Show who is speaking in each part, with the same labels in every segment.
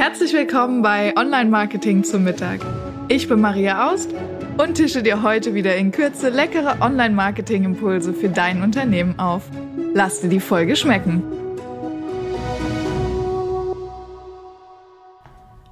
Speaker 1: Herzlich willkommen bei Online Marketing zum Mittag. Ich bin Maria Aust und tische dir heute wieder in Kürze leckere Online Marketing Impulse für dein Unternehmen auf. Lass dir die Folge schmecken.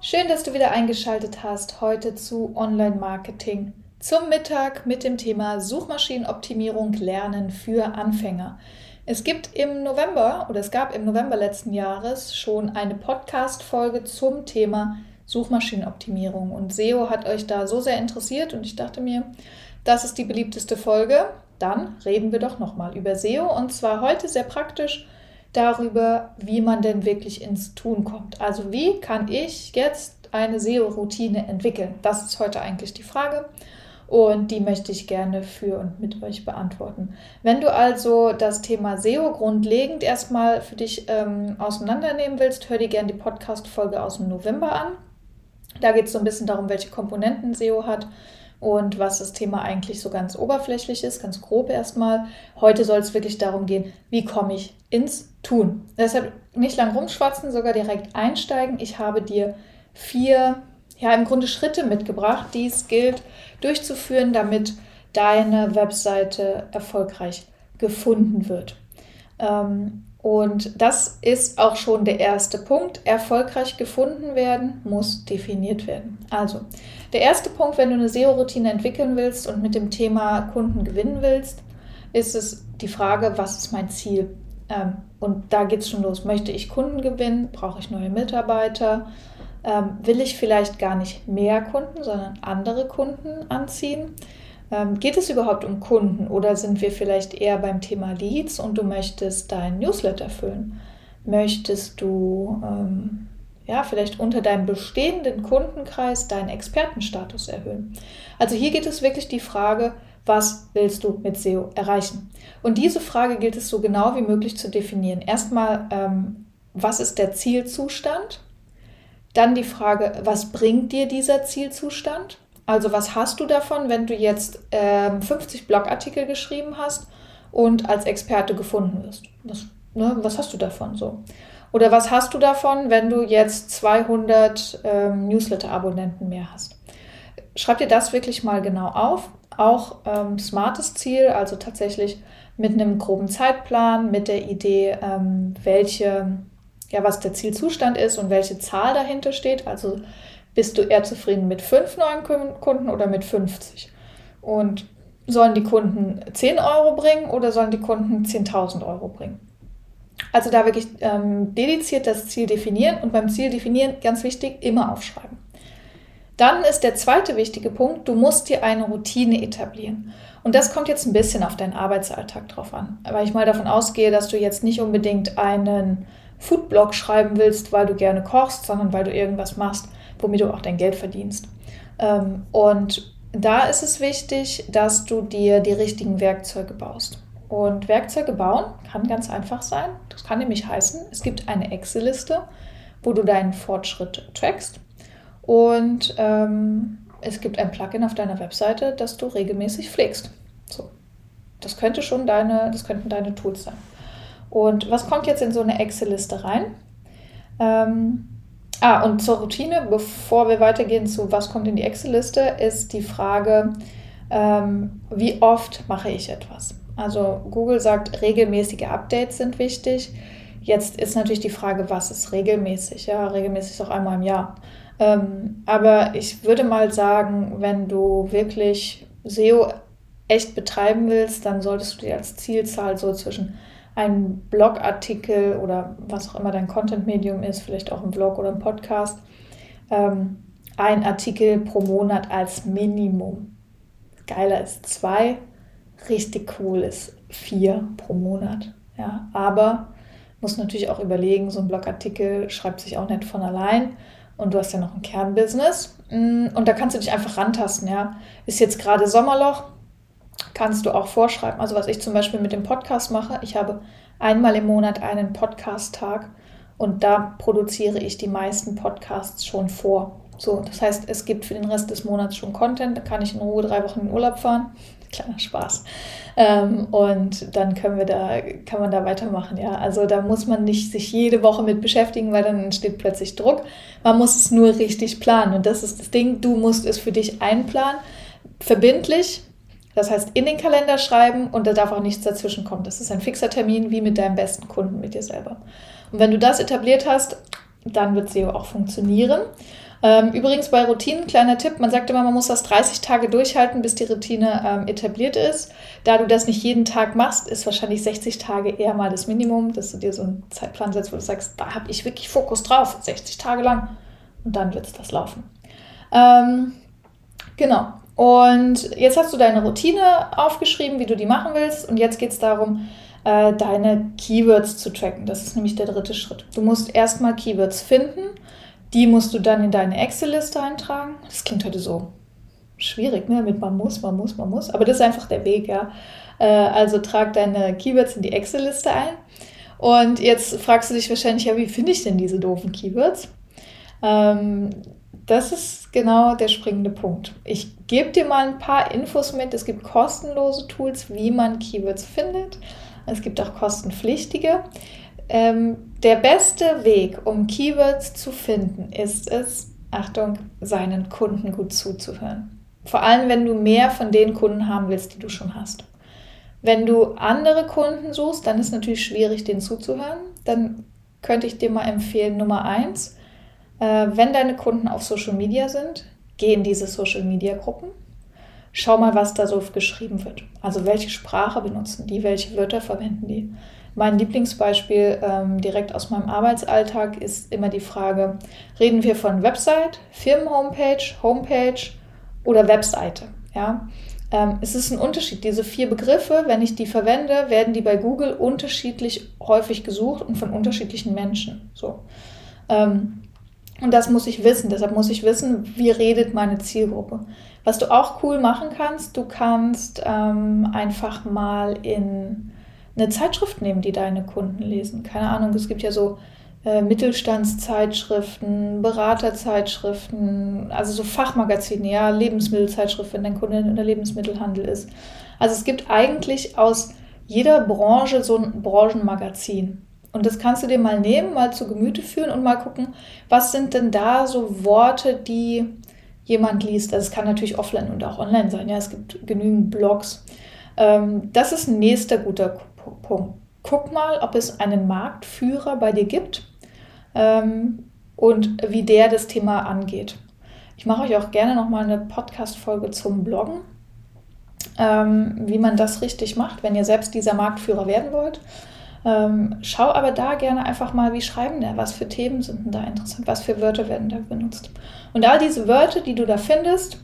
Speaker 2: Schön, dass du wieder eingeschaltet hast heute zu Online Marketing zum Mittag mit dem Thema Suchmaschinenoptimierung lernen für Anfänger. Es gibt im November oder es gab im November letzten Jahres schon eine Podcast-Folge zum Thema Suchmaschinenoptimierung und SEO hat euch da so sehr interessiert und ich dachte mir, das ist die beliebteste Folge. Dann reden wir doch nochmal über SEO und zwar heute sehr praktisch darüber, wie man denn wirklich ins Tun kommt. Also wie kann ich jetzt eine SEO-Routine entwickeln? Das ist heute eigentlich die Frage und die möchte ich gerne für und mit euch beantworten. Wenn du also das Thema SEO grundlegend erstmal für dich ähm, auseinandernehmen willst, hör dir gerne die Podcast-Folge aus dem November an. Da geht es so ein bisschen darum, welche Komponenten SEO hat und was das Thema eigentlich so ganz oberflächlich ist, ganz grob erstmal. Heute soll es wirklich darum gehen, wie komme ich ins Tun. Deshalb nicht lang rumschwatzen, sogar direkt einsteigen. Ich habe dir vier ja im Grunde Schritte mitgebracht, die es gilt durchzuführen, damit deine Webseite erfolgreich gefunden wird. Ähm, und das ist auch schon der erste Punkt. Erfolgreich gefunden werden muss definiert werden. Also, der erste Punkt, wenn du eine SEO-Routine entwickeln willst und mit dem Thema Kunden gewinnen willst, ist es die Frage, was ist mein Ziel? Ähm, und da geht es schon los. Möchte ich Kunden gewinnen? Brauche ich neue Mitarbeiter? Ähm, will ich vielleicht gar nicht mehr Kunden, sondern andere Kunden anziehen? Ähm, geht es überhaupt um Kunden oder sind wir vielleicht eher beim Thema Leads und du möchtest dein Newsletter füllen? Möchtest du ähm, ja, vielleicht unter deinem bestehenden Kundenkreis deinen Expertenstatus erhöhen? Also hier geht es wirklich die Frage, was willst du mit SEO erreichen? Und diese Frage gilt es so genau wie möglich zu definieren. Erstmal, ähm, was ist der Zielzustand? Dann die Frage, was bringt dir dieser Zielzustand? Also was hast du davon, wenn du jetzt ähm, 50 Blogartikel geschrieben hast und als Experte gefunden wirst? Was, ne, was hast du davon so? Oder was hast du davon, wenn du jetzt 200 ähm, Newsletter-Abonnenten mehr hast? Schreib dir das wirklich mal genau auf. Auch ähm, smartes Ziel, also tatsächlich mit einem groben Zeitplan, mit der Idee, ähm, welche ja, was der Zielzustand ist und welche Zahl dahinter steht. Also bist du eher zufrieden mit fünf neuen Kunden oder mit 50? Und sollen die Kunden 10 Euro bringen oder sollen die Kunden 10.000 Euro bringen? Also da wirklich ähm, dediziert das Ziel definieren und beim Ziel definieren, ganz wichtig, immer aufschreiben. Dann ist der zweite wichtige Punkt, du musst dir eine Routine etablieren. Und das kommt jetzt ein bisschen auf deinen Arbeitsalltag drauf an. Weil ich mal davon ausgehe, dass du jetzt nicht unbedingt einen Foodblog schreiben willst, weil du gerne kochst, sondern weil du irgendwas machst, womit du auch dein Geld verdienst. Ähm, und da ist es wichtig, dass du dir die richtigen Werkzeuge baust. Und Werkzeuge bauen kann ganz einfach sein. Das kann nämlich heißen, es gibt eine Excel-Liste, wo du deinen Fortschritt trackst. Und ähm, es gibt ein Plugin auf deiner Webseite, das du regelmäßig pflegst. So. Das könnte schon deine, das könnten deine Tools sein. Und was kommt jetzt in so eine Excel-Liste rein? Ähm, ah, und zur Routine, bevor wir weitergehen zu was kommt in die Excel-Liste, ist die Frage, ähm, wie oft mache ich etwas? Also Google sagt, regelmäßige Updates sind wichtig. Jetzt ist natürlich die Frage, was ist regelmäßig? Ja, regelmäßig ist auch einmal im Jahr. Ähm, aber ich würde mal sagen, wenn du wirklich SEO echt betreiben willst, dann solltest du dir als Zielzahl so zwischen einen Blogartikel oder was auch immer dein Content-Medium ist, vielleicht auch ein Blog oder ein Podcast, ähm, ein Artikel pro Monat als Minimum. Geiler ist zwei, richtig cool ist vier pro Monat. Ja, aber muss natürlich auch überlegen, so ein Blogartikel schreibt sich auch nicht von allein und du hast ja noch ein Kernbusiness mm, und da kannst du dich einfach rantasten. Ja, ist jetzt gerade Sommerloch, kannst du auch vorschreiben. Also was ich zum Beispiel mit dem Podcast mache, ich habe einmal im Monat einen Podcast-Tag und da produziere ich die meisten Podcasts schon vor. So, das heißt, es gibt für den Rest des Monats schon Content, da kann ich in Ruhe drei Wochen in Urlaub fahren. Kleiner Spaß. Ähm, und dann können wir da, kann man da weitermachen, ja. Also da muss man nicht sich jede Woche mit beschäftigen, weil dann entsteht plötzlich Druck. Man muss es nur richtig planen. Und das ist das Ding, du musst es für dich einplanen, verbindlich. Das heißt, in den Kalender schreiben und da darf auch nichts dazwischen kommen. Das ist ein fixer Termin, wie mit deinem besten Kunden, mit dir selber. Und wenn du das etabliert hast, dann wird SEO auch funktionieren. Ähm, übrigens bei Routinen, kleiner Tipp, man sagt immer, man muss das 30 Tage durchhalten, bis die Routine ähm, etabliert ist. Da du das nicht jeden Tag machst, ist wahrscheinlich 60 Tage eher mal das Minimum, dass du dir so einen Zeitplan setzt, wo du sagst, da habe ich wirklich Fokus drauf, 60 Tage lang. Und dann wird es das laufen. Ähm, genau. Und jetzt hast du deine Routine aufgeschrieben, wie du die machen willst. Und jetzt geht es darum, äh, deine Keywords zu tracken. Das ist nämlich der dritte Schritt. Du musst erstmal Keywords finden die musst du dann in deine Excel-Liste eintragen. Das klingt heute so schwierig, ne? Mit man muss, man muss, man muss. Aber das ist einfach der Weg, ja. Äh, also trag deine Keywords in die Excel-Liste ein. Und jetzt fragst du dich wahrscheinlich, ja, wie finde ich denn diese doofen Keywords? Ähm, das ist genau der springende Punkt. Ich gebe dir mal ein paar Infos mit. Es gibt kostenlose Tools, wie man Keywords findet. Es gibt auch kostenpflichtige. Ähm, der beste Weg, um Keywords zu finden, ist es, Achtung, seinen Kunden gut zuzuhören. Vor allem, wenn du mehr von den Kunden haben willst, die du schon hast. Wenn du andere Kunden suchst, dann ist es natürlich schwierig, denen zuzuhören. Dann könnte ich dir mal empfehlen, Nummer eins, äh, wenn deine Kunden auf Social Media sind, geh in diese Social Media Gruppen. Schau mal, was da so geschrieben wird. Also welche Sprache benutzen die, welche Wörter verwenden die. Mein Lieblingsbeispiel ähm, direkt aus meinem Arbeitsalltag ist immer die Frage, reden wir von Website, Firmenhomepage, Homepage oder Webseite? Ja? Ähm, es ist ein Unterschied. Diese vier Begriffe, wenn ich die verwende, werden die bei Google unterschiedlich häufig gesucht und von unterschiedlichen Menschen. So. Ähm, und das muss ich wissen. Deshalb muss ich wissen, wie redet meine Zielgruppe. Was du auch cool machen kannst, du kannst ähm, einfach mal in eine Zeitschrift nehmen, die deine Kunden lesen. Keine Ahnung, es gibt ja so äh, Mittelstandszeitschriften, Beraterzeitschriften, also so Fachmagazine, ja, Lebensmittelzeitschrift, wenn dein Kunde in der Lebensmittelhandel ist. Also es gibt eigentlich aus jeder Branche so ein Branchenmagazin. Und das kannst du dir mal nehmen, mal zu Gemüte führen und mal gucken, was sind denn da so Worte, die jemand liest. Also es kann natürlich offline und auch online sein. Ja, es gibt genügend Blogs. Ähm, das ist ein nächster guter Punkt. Guck mal, ob es einen Marktführer bei dir gibt ähm, und wie der das Thema angeht. Ich mache euch auch gerne nochmal eine Podcast-Folge zum Bloggen, ähm, wie man das richtig macht, wenn ihr selbst dieser Marktführer werden wollt. Ähm, schau aber da gerne einfach mal, wie schreiben der, was für Themen sind denn da interessant, was für Wörter werden da benutzt. Und all diese Wörter, die du da findest,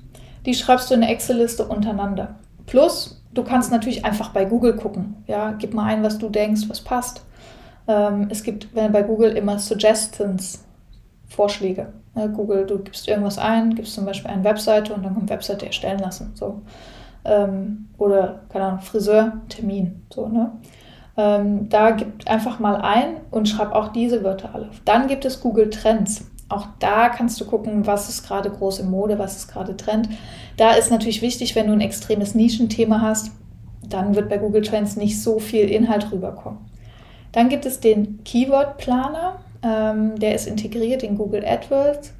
Speaker 2: die schreibst du in eine Excel-Liste untereinander. Plus Du kannst natürlich einfach bei Google gucken. Ja, gib mal ein, was du denkst, was passt. Ähm, es gibt bei Google immer Suggestions, Vorschläge. Ja, Google, du gibst irgendwas ein, gibst zum Beispiel eine Webseite und dann kommt Webseite erstellen lassen. So. Ähm, oder, keine Ahnung, Friseur, Termin. So, ne? Ähm, da gibt einfach mal ein und schreib auch diese Wörter alle. Dann gibt es Google Trends. Auch da kannst du gucken, was ist gerade große Mode, was ist gerade Trend. Da ist natürlich wichtig, wenn du ein extremes Nischenthema hast, dann wird bei Google Trends nicht so viel Inhalt rüberkommen. Dann gibt es den Keyword Planer, ähm, der ist integriert in Google AdWords.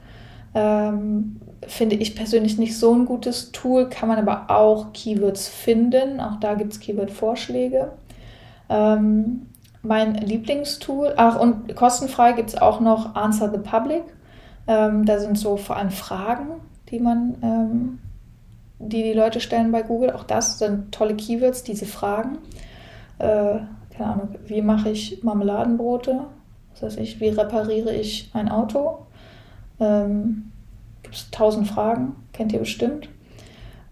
Speaker 2: Ähm, finde ich persönlich nicht so ein gutes Tool, kann man aber auch Keywords finden. Auch da gibt es Keyword-Vorschläge. Ähm, mein Lieblingstool, ach und kostenfrei gibt es auch noch Answer the Public. Ähm, da sind so vor allem Fragen, die man, ähm, die die Leute stellen bei Google. Auch das sind tolle Keywords, diese Fragen. Äh, keine Ahnung, wie mache ich Marmeladenbrote? Was weiß ich, wie repariere ich ein Auto? Ähm, Gibt es tausend Fragen, kennt ihr bestimmt.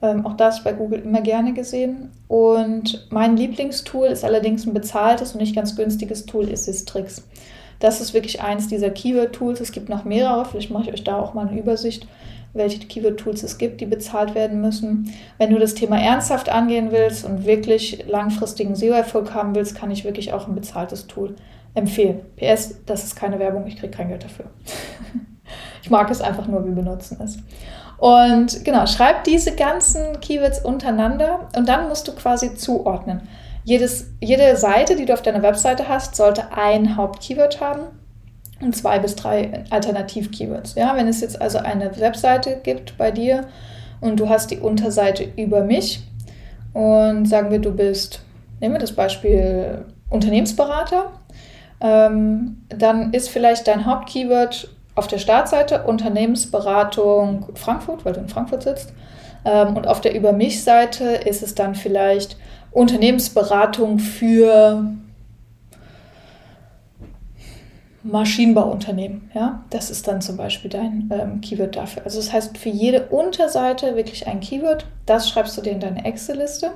Speaker 2: Ähm, auch das bei Google immer gerne gesehen. Und mein Lieblingstool ist allerdings ein bezahltes und nicht ganz günstiges Tool, ist Sistrix. Das ist wirklich eins dieser Keyword-Tools. Es gibt noch mehrere, vielleicht mache ich euch da auch mal eine Übersicht, welche Keyword-Tools es gibt, die bezahlt werden müssen. Wenn du das Thema ernsthaft angehen willst und wirklich langfristigen SEO-Erfolg haben willst, kann ich wirklich auch ein bezahltes Tool empfehlen. PS, das ist keine Werbung, ich kriege kein Geld dafür. Ich mag es einfach nur, wir benutzen es. Und genau, schreib diese ganzen Keywords untereinander und dann musst du quasi zuordnen. Jedes, jede Seite, die du auf deiner Webseite hast, sollte ein Hauptkeyword haben und zwei bis drei Alternativ-Keywords. Ja, wenn es jetzt also eine Webseite gibt bei dir und du hast die Unterseite über mich und sagen wir, du bist, nehmen wir das Beispiel Unternehmensberater, ähm, dann ist vielleicht dein Hauptkeyword auf der Startseite Unternehmensberatung Frankfurt, weil du in Frankfurt sitzt. Ähm, und auf der Über mich-Seite ist es dann vielleicht Unternehmensberatung für Maschinenbauunternehmen. Ja? Das ist dann zum Beispiel dein ähm, Keyword dafür. Also das heißt, für jede Unterseite wirklich ein Keyword. Das schreibst du dir in deine Excel-Liste.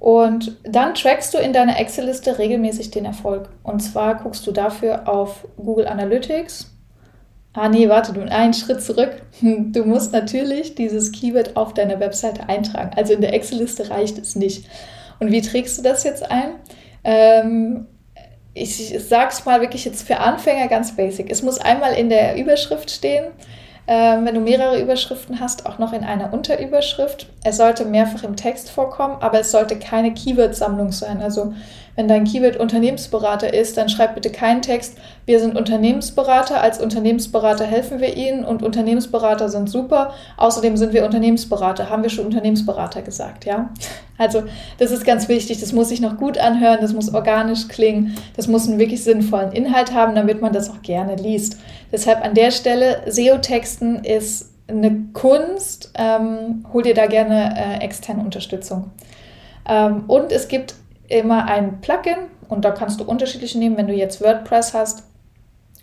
Speaker 2: Und dann trackst du in deiner Excel-Liste regelmäßig den Erfolg. Und zwar guckst du dafür auf Google Analytics. Ah nee, warte, du einen Schritt zurück. Du musst natürlich dieses Keyword auf deiner Webseite eintragen. Also in der Excel-Liste reicht es nicht. Und wie trägst du das jetzt ein? Ähm, ich, ich sag's mal wirklich jetzt für Anfänger ganz basic. Es muss einmal in der Überschrift stehen, ähm, wenn du mehrere Überschriften hast, auch noch in einer Unterüberschrift. Es sollte mehrfach im Text vorkommen, aber es sollte keine Keyword-Sammlung sein. Also wenn dein Keyword Unternehmensberater ist, dann schreib bitte keinen Text, wir sind Unternehmensberater, als Unternehmensberater helfen wir Ihnen und Unternehmensberater sind super. Außerdem sind wir Unternehmensberater, haben wir schon Unternehmensberater gesagt, ja? Also, das ist ganz wichtig, das muss sich noch gut anhören, das muss organisch klingen, das muss einen wirklich sinnvollen Inhalt haben, damit man das auch gerne liest. Deshalb an der Stelle, SEO-Texten ist eine Kunst, ähm, hol dir da gerne äh, externe Unterstützung. Ähm, und es gibt immer ein Plugin und da kannst du unterschiedliche nehmen. Wenn du jetzt WordPress hast,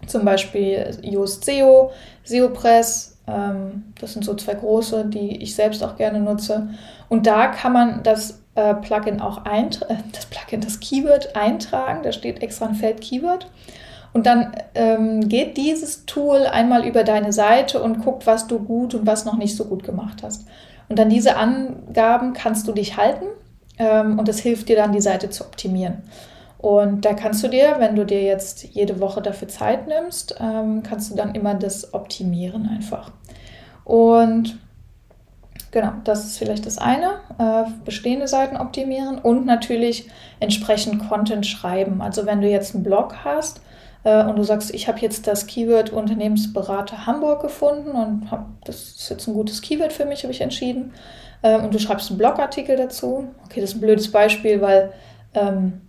Speaker 2: zum Beispiel Yoast SEO, SEOpress, ähm, das sind so zwei große, die ich selbst auch gerne nutze. Und da kann man das äh, Plugin auch eintragen, äh, das Plugin, das Keyword eintragen. Da steht extra ein Feld Keyword. Und dann ähm, geht dieses Tool einmal über deine Seite und guckt, was du gut und was noch nicht so gut gemacht hast. Und an diese Angaben kannst du dich halten ähm, und das hilft dir dann, die Seite zu optimieren. Und da kannst du dir, wenn du dir jetzt jede Woche dafür Zeit nimmst, ähm, kannst du dann immer das optimieren einfach. Und genau, das ist vielleicht das eine, äh, bestehende Seiten optimieren und natürlich entsprechend Content schreiben. Also wenn du jetzt einen Blog hast, äh, und du sagst, ich habe jetzt das Keyword Unternehmensberater Hamburg gefunden und hab, das ist jetzt ein gutes Keyword für mich, habe ich entschieden, ähm, und du schreibst einen Blogartikel dazu. Okay, das ist ein blödes Beispiel, weil ähm,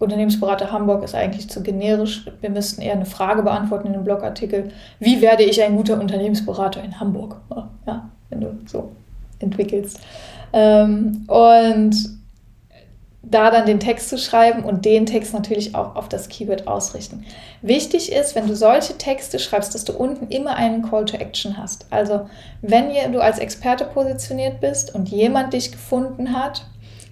Speaker 2: Unternehmensberater Hamburg ist eigentlich zu generisch. Wir müssten eher eine Frage beantworten in einem Blogartikel. Wie werde ich ein guter Unternehmensberater in Hamburg? Ja, wenn du so entwickelst. Ähm, und da dann den Text zu schreiben und den Text natürlich auch auf das Keyword ausrichten. Wichtig ist, wenn du solche Texte schreibst, dass du unten immer einen Call to Action hast. Also wenn du als Experte positioniert bist und jemand dich gefunden hat,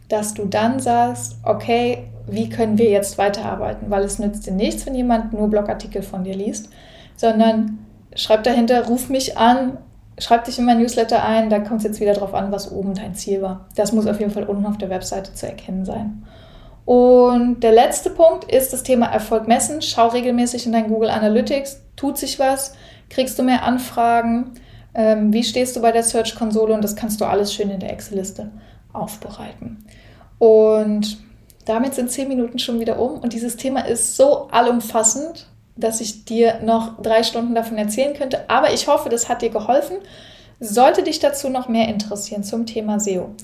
Speaker 2: dass du dann sagst, okay, wie können wir jetzt weiterarbeiten? Weil es nützt dir nichts, wenn jemand nur Blogartikel von dir liest, sondern schreib dahinter, ruf mich an, schreib dich in mein Newsletter ein, da kommt es jetzt wieder darauf an, was oben dein Ziel war. Das muss auf jeden Fall unten auf der Webseite zu erkennen sein. Und der letzte Punkt ist das Thema Erfolg messen. Schau regelmäßig in dein Google Analytics, tut sich was, kriegst du mehr Anfragen, ähm, wie stehst du bei der Search-Konsole und das kannst du alles schön in der Excel-Liste aufbereiten. Und damit sind zehn Minuten schon wieder um und dieses Thema ist so allumfassend dass ich dir noch drei Stunden davon erzählen könnte. Aber ich hoffe, das hat dir geholfen. Sollte dich dazu noch mehr interessieren zum Thema SEO,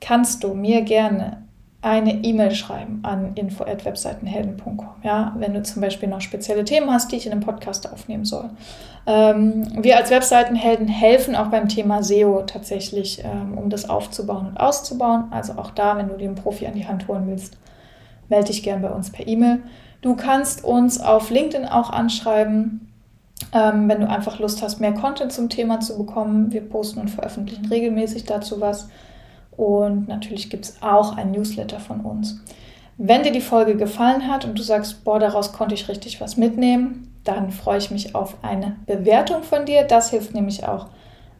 Speaker 2: kannst du mir gerne eine E-Mail schreiben an info@webseitenhelden.com. Ja, wenn du zum Beispiel noch spezielle Themen hast, die ich in einem Podcast aufnehmen soll. Ähm, wir als Webseitenhelden helfen auch beim Thema SEO tatsächlich, ähm, um das aufzubauen und auszubauen. Also auch da, wenn du den Profi an die Hand holen willst, melde dich gerne bei uns per E-Mail. Du kannst uns auf LinkedIn auch anschreiben, ähm, wenn du einfach Lust hast, mehr Content zum Thema zu bekommen. Wir posten und veröffentlichen regelmäßig dazu was. Und natürlich gibt es auch ein Newsletter von uns. Wenn dir die Folge gefallen hat und du sagst, boah, daraus konnte ich richtig was mitnehmen, dann freue ich mich auf eine Bewertung von dir. Das hilft nämlich auch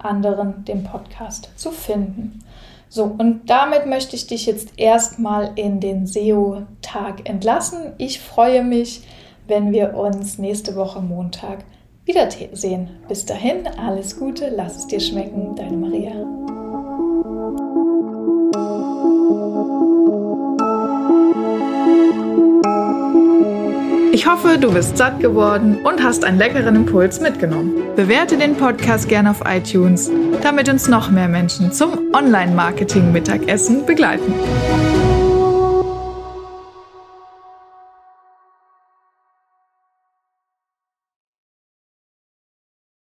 Speaker 2: anderen, den Podcast zu finden. So, und damit möchte ich dich jetzt erstmal in den SEO-Tag entlassen. Ich freue mich, wenn wir uns nächste Woche Montag wiedersehen. Bis dahin, alles Gute, lass es dir schmecken, deine Maria.
Speaker 1: Ich hoffe, du bist satt geworden und hast einen leckeren Impuls mitgenommen. Bewerte den Podcast gerne auf iTunes, damit uns noch mehr Menschen zum Online-Marketing-Mittagessen begleiten.